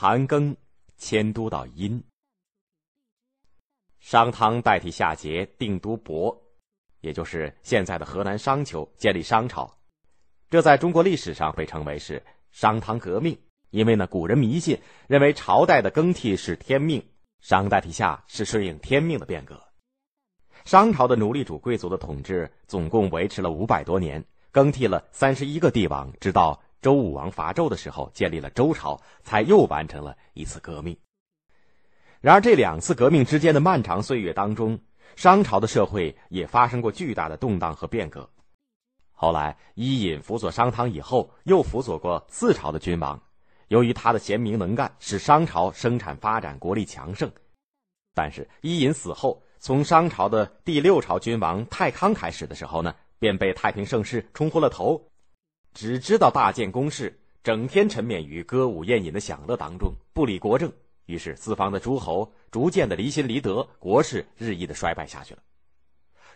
盘庚迁都到殷。商汤代替夏桀定都亳，也就是现在的河南商丘，建立商朝。这在中国历史上被称为是商汤革命，因为呢，古人迷信认为朝代的更替是天命，商代替夏是顺应天命的变革。商朝的奴隶主贵族的统治总共维持了五百多年，更替了三十一个帝王，直到周武王伐纣的时候建立了周朝，才又完成了一次革命。然而，这两次革命之间的漫长岁月当中，商朝的社会也发生过巨大的动荡和变革。后来，伊尹辅佐商汤以后，又辅佐过四朝的君王。由于他的贤明能干，使商朝生产发展，国力强盛。但是，伊尹死后，从商朝的第六朝君王太康开始的时候呢，便被太平盛世冲昏了头，只知道大建宫室，整天沉湎于歌舞宴饮的享乐当中，不理国政。于是，四方的诸侯逐渐的离心离德，国势日益的衰败下去了。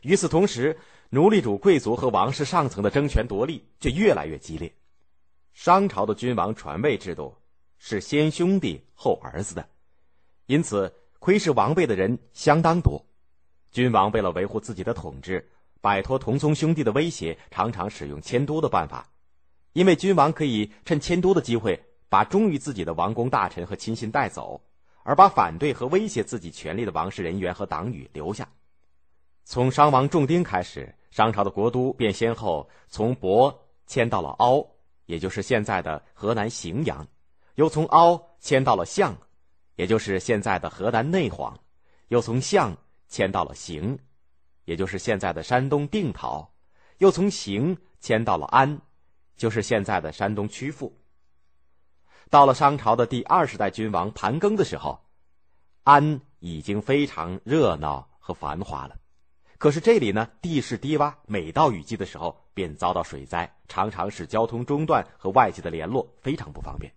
与此同时，奴隶主贵族和王室上层的争权夺利却越来越激烈。商朝的君王传位制度是先兄弟后儿子的，因此窥视王位的人相当多。君王为了维护自己的统治，摆脱同宗兄弟的威胁，常常使用迁都的办法，因为君王可以趁迁都的机会把忠于自己的王公大臣和亲信带走，而把反对和威胁自己权力的王室人员和党羽留下。从商王仲丁开始，商朝的国都便先后从亳迁到了凹，也就是现在的河南荥阳；又从凹迁到了象，也就是现在的河南内黄；又从象迁到了荥，也就是现在的山东定陶；又从荥迁到了安，就是现在的山东曲阜。到了商朝的第二十代君王盘庚的时候，安已经非常热闹和繁华了。可是这里呢，地势低洼，每到雨季的时候便遭到水灾，常常使交通中断和外界的联络非常不方便。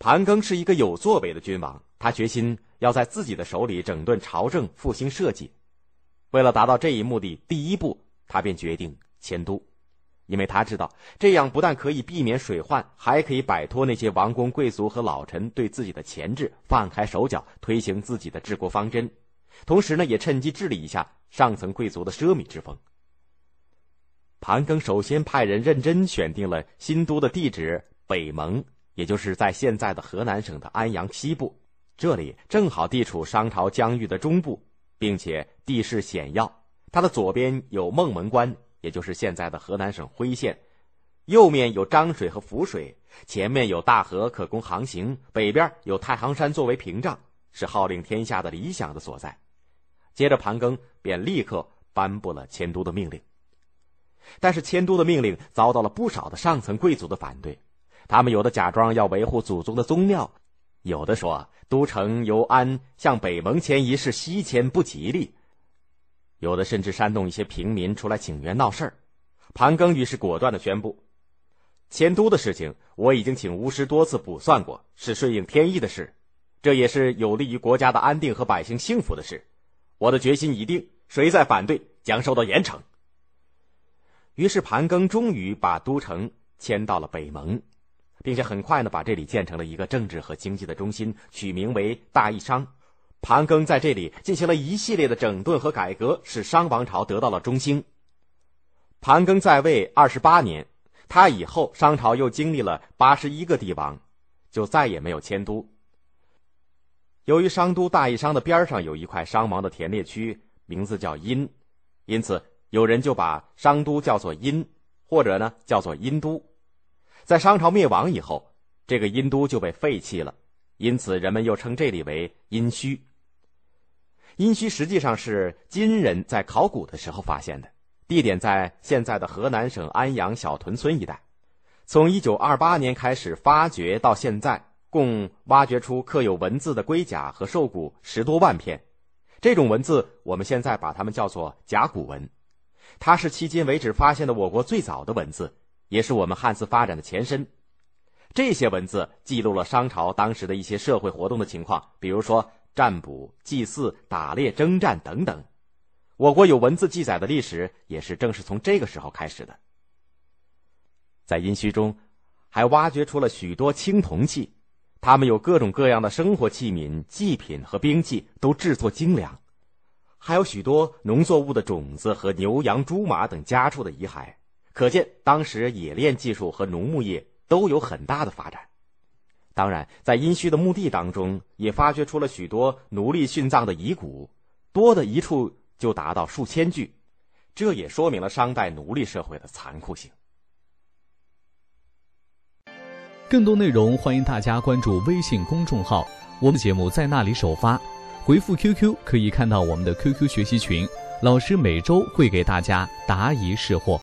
盘庚是一个有作为的君王，他决心要在自己的手里整顿朝政，复兴社稷。为了达到这一目的，第一步他便决定迁都，因为他知道这样不但可以避免水患，还可以摆脱那些王公贵族和老臣对自己的钳制，放开手脚，推行自己的治国方针。同时呢，也趁机治理一下上层贵族的奢靡之风。盘庚首先派人认真选定了新都的地址北蒙，也就是在现在的河南省的安阳西部，这里正好地处商朝疆域的中部，并且地势险要。它的左边有孟门关，也就是现在的河南省辉县；右面有漳水和涪水，前面有大河可供航行，北边有太行山作为屏障，是号令天下的理想的所在。接着，盘庚便立刻颁布了迁都的命令。但是，迁都的命令遭到了不少的上层贵族的反对。他们有的假装要维护祖宗的宗庙，有的说都城由安向北蒙迁移是西迁不吉利，有的甚至煽动一些平民出来请愿闹事儿。盘庚于是果断的宣布：迁都的事情我已经请巫师多次卜算过，是顺应天意的事，这也是有利于国家的安定和百姓幸福的事。我的决心已定，谁再反对将受到严惩。于是盘庚终于把都城迁到了北蒙，并且很快呢把这里建成了一个政治和经济的中心，取名为大义商。盘庚在这里进行了一系列的整顿和改革，使商王朝得到了中兴。盘庚在位二十八年，他以后商朝又经历了八十一个帝王，就再也没有迁都。由于商都大邑商的边上有一块商王的田猎区，名字叫殷，因此有人就把商都叫做殷，或者呢叫做殷都。在商朝灭亡以后，这个殷都就被废弃了，因此人们又称这里为殷墟。殷墟实际上是金人在考古的时候发现的，地点在现在的河南省安阳小屯村一带。从一九二八年开始发掘到现在。共挖掘出刻有文字的龟甲和兽骨十多万片，这种文字我们现在把它们叫做甲骨文，它是迄今为止发现的我国最早的文字，也是我们汉字发展的前身。这些文字记录了商朝当时的一些社会活动的情况，比如说占卜、祭祀、打猎、征战等等。我国有文字记载的历史，也是正是从这个时候开始的。在殷墟中。还挖掘出了许多青铜器，他们有各种各样的生活器皿、祭品和兵器，都制作精良。还有许多农作物的种子和牛羊猪马等家畜的遗骸，可见当时冶炼技术和农牧业都有很大的发展。当然，在殷墟的墓地当中，也发掘出了许多奴隶殉葬的遗骨，多的一处就达到数千具，这也说明了商代奴隶社会的残酷性。更多内容，欢迎大家关注微信公众号，我们节目在那里首发。回复 QQ 可以看到我们的 QQ 学习群，老师每周会给大家答疑释惑。